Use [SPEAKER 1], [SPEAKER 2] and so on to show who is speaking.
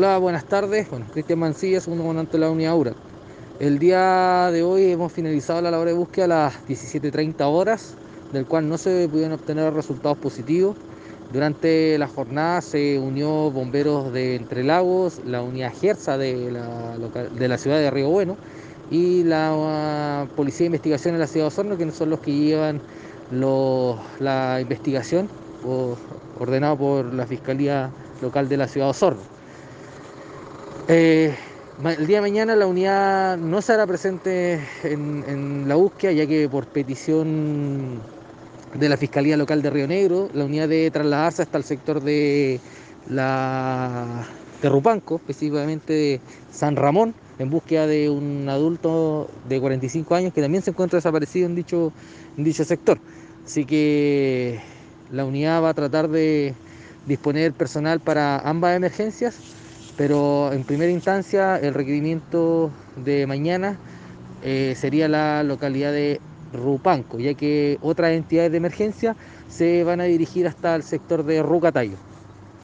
[SPEAKER 1] Hola, buenas tardes. Bueno, Cristian Mancilla, segundo comandante de la unidad URA. El día de hoy hemos finalizado la labor de búsqueda a las 17.30 horas, del cual no se pudieron obtener resultados positivos. Durante la jornada se unió bomberos de Entre Lagos, la unidad Gersa de la, de ciudad de Río Bueno y la uh, Policía de Investigación en la ciudad de Osorno, que son los que llevan la investigación ordenado por la Fiscalía Local de la ciudad de Osorno. Eh, el día de mañana la unidad no estará presente en, la búsqueda, ya que por petición de la Fiscalía Local de Río Negro, la unidad debe trasladarse hasta el sector de Rupanco, específicamente de San Ramón, en búsqueda de un adulto de 45 años que también se encuentra desaparecido en dicho sector. Así que la unidad va a tratar de disponer personal para ambas emergencias pero en primera instancia el requerimiento de mañana eh, sería la localidad de Rupanco, ya que otras entidades de emergencia se van a dirigir hasta el sector de Rucatayo.